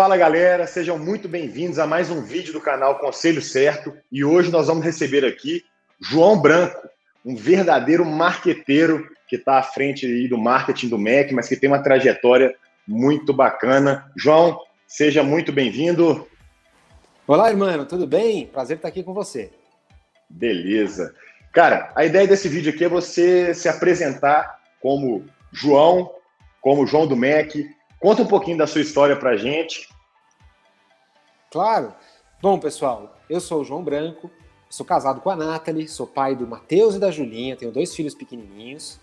Fala galera, sejam muito bem-vindos a mais um vídeo do canal Conselho Certo e hoje nós vamos receber aqui João Branco, um verdadeiro marqueteiro que está à frente do marketing do MEC, mas que tem uma trajetória muito bacana. João, seja muito bem-vindo. Olá, irmão, tudo bem? Prazer estar aqui com você. Beleza. Cara, a ideia desse vídeo aqui é você se apresentar como João, como João do MEC. Conta um pouquinho da sua história para gente. Claro. Bom, pessoal, eu sou o João Branco, sou casado com a Nathalie, sou pai do Matheus e da Julinha, tenho dois filhos pequenininhos.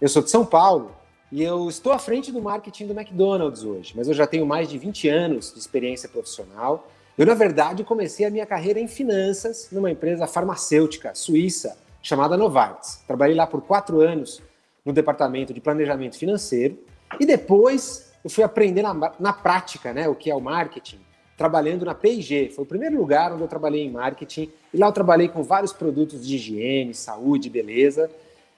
Eu sou de São Paulo e eu estou à frente do marketing do McDonald's hoje, mas eu já tenho mais de 20 anos de experiência profissional. Eu, na verdade, comecei a minha carreira em finanças numa empresa farmacêutica suíça chamada Novartis. Trabalhei lá por quatro anos no departamento de planejamento financeiro e depois eu fui aprender na, na prática né, o que é o marketing, trabalhando na P&G. Foi o primeiro lugar onde eu trabalhei em marketing e lá eu trabalhei com vários produtos de higiene, saúde, beleza.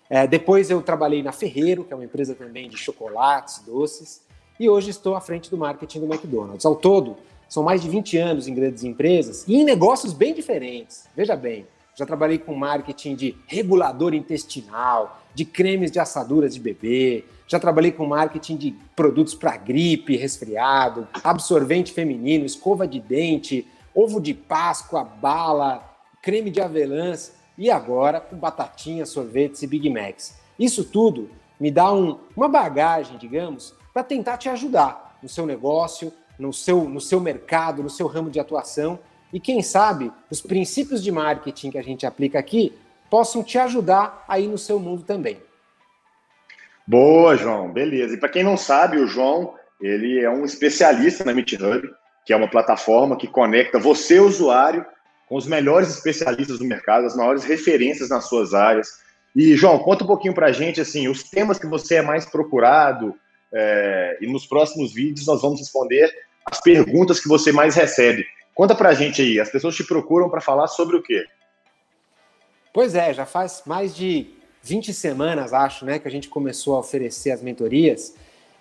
É, depois eu trabalhei na Ferreiro, que é uma empresa também de chocolates, doces, e hoje estou à frente do marketing do McDonald's. Ao todo, são mais de 20 anos em grandes empresas e em negócios bem diferentes. Veja bem, já trabalhei com marketing de regulador intestinal, de cremes de assaduras de bebê, já trabalhei com marketing de produtos para gripe, resfriado, absorvente feminino, escova de dente, ovo de Páscoa, bala, creme de avelãs e agora com batatinha, sorvetes e Big Macs. Isso tudo me dá um, uma bagagem, digamos, para tentar te ajudar no seu negócio, no seu, no seu mercado, no seu ramo de atuação e quem sabe os princípios de marketing que a gente aplica aqui possam te ajudar aí no seu mundo também. Boa, João. Beleza. E para quem não sabe, o João, ele é um especialista na Meet que é uma plataforma que conecta você, usuário, com os melhores especialistas do mercado, as maiores referências nas suas áreas. E, João, conta um pouquinho para a gente, assim, os temas que você é mais procurado, é, e nos próximos vídeos nós vamos responder as perguntas que você mais recebe. Conta pra gente aí, as pessoas te procuram para falar sobre o quê? Pois é, já faz mais de 20 semanas, acho, né, que a gente começou a oferecer as mentorias.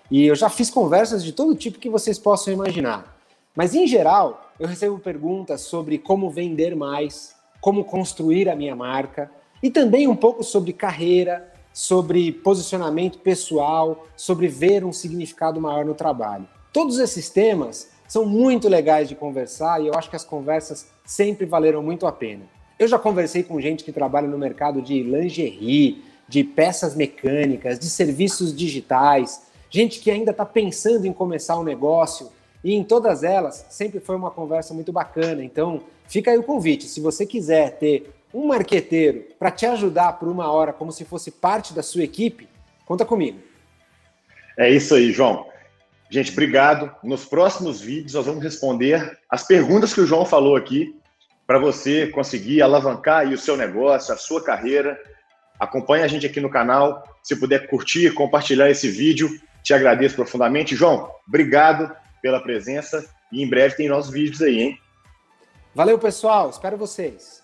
E eu já fiz conversas de todo tipo que vocês possam imaginar. Mas, em geral, eu recebo perguntas sobre como vender mais, como construir a minha marca e também um pouco sobre carreira, sobre posicionamento pessoal, sobre ver um significado maior no trabalho. Todos esses temas são muito legais de conversar e eu acho que as conversas sempre valeram muito a pena. Eu já conversei com gente que trabalha no mercado de lingerie, de peças mecânicas, de serviços digitais, gente que ainda está pensando em começar um negócio e em todas elas sempre foi uma conversa muito bacana. Então fica aí o convite. Se você quiser ter um marqueteiro para te ajudar por uma hora como se fosse parte da sua equipe, conta comigo. É isso aí, João. Gente, obrigado. Nos próximos vídeos nós vamos responder as perguntas que o João falou aqui para você conseguir alavancar o seu negócio, a sua carreira. Acompanhe a gente aqui no canal. Se puder curtir, compartilhar esse vídeo, te agradeço profundamente. João, obrigado pela presença e em breve tem nossos vídeos aí, hein? Valeu, pessoal. Espero vocês.